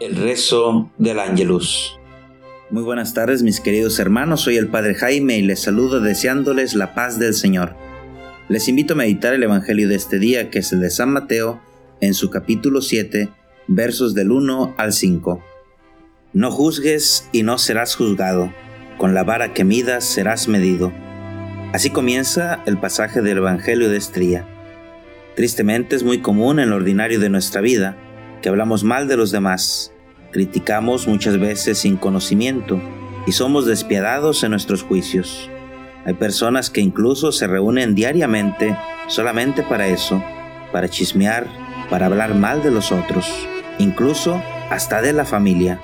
El rezo del Ángelus. Muy buenas tardes mis queridos hermanos, soy el Padre Jaime y les saludo deseándoles la paz del Señor. Les invito a meditar el Evangelio de este día que es el de San Mateo en su capítulo 7 versos del 1 al 5. No juzgues y no serás juzgado, con la vara que midas serás medido. Así comienza el pasaje del Evangelio de este día. Tristemente es muy común en lo ordinario de nuestra vida que hablamos mal de los demás, criticamos muchas veces sin conocimiento y somos despiadados en nuestros juicios. Hay personas que incluso se reúnen diariamente solamente para eso, para chismear, para hablar mal de los otros, incluso hasta de la familia.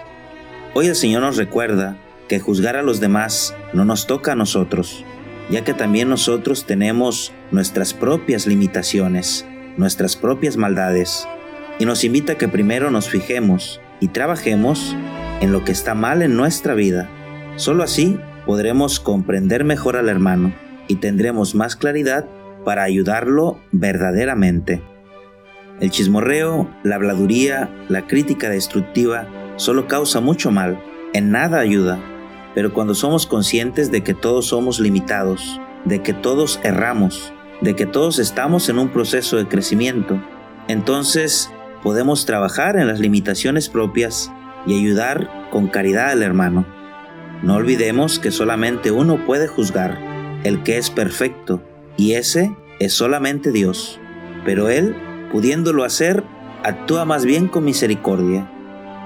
Hoy el Señor nos recuerda que juzgar a los demás no nos toca a nosotros, ya que también nosotros tenemos nuestras propias limitaciones, nuestras propias maldades, y nos invita a que primero nos fijemos y trabajemos en lo que está mal en nuestra vida. Solo así podremos comprender mejor al hermano y tendremos más claridad para ayudarlo verdaderamente. El chismorreo, la habladuría, la crítica destructiva solo causa mucho mal, en nada ayuda, pero cuando somos conscientes de que todos somos limitados, de que todos erramos, de que todos estamos en un proceso de crecimiento, entonces podemos trabajar en las limitaciones propias y ayudar con caridad al hermano. No olvidemos que solamente uno puede juzgar, el que es perfecto, y ese es solamente Dios. Pero Él, pudiéndolo hacer, actúa más bien con misericordia.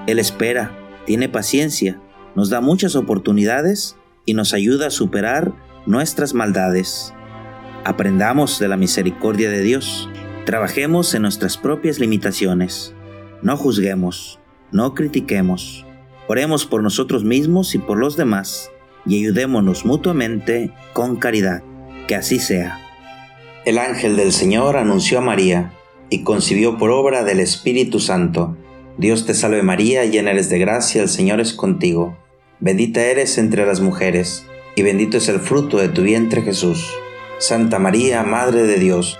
Él espera, tiene paciencia, nos da muchas oportunidades y nos ayuda a superar nuestras maldades. Aprendamos de la misericordia de Dios Trabajemos en nuestras propias limitaciones. No juzguemos, no critiquemos. Oremos por nosotros mismos y por los demás y ayudémonos mutuamente con caridad. Que así sea. El ángel del Señor anunció a María y concibió por obra del Espíritu Santo. Dios te salve María, llena eres de gracia, el Señor es contigo. Bendita eres entre las mujeres, y bendito es el fruto de tu vientre Jesús. Santa María, Madre de Dios,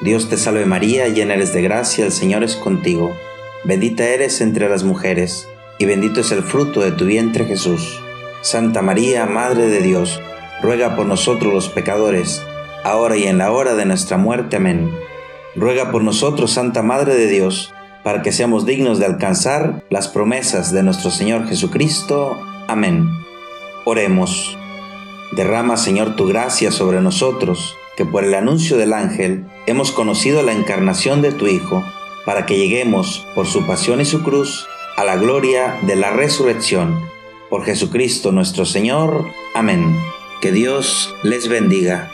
Dios te salve María, llena eres de gracia, el Señor es contigo. Bendita eres entre las mujeres, y bendito es el fruto de tu vientre Jesús. Santa María, Madre de Dios, ruega por nosotros los pecadores, ahora y en la hora de nuestra muerte. Amén. Ruega por nosotros, Santa Madre de Dios, para que seamos dignos de alcanzar las promesas de nuestro Señor Jesucristo. Amén. Oremos. Derrama, Señor, tu gracia sobre nosotros que por el anuncio del ángel hemos conocido la encarnación de tu Hijo, para que lleguemos por su pasión y su cruz a la gloria de la resurrección. Por Jesucristo nuestro Señor. Amén. Que Dios les bendiga.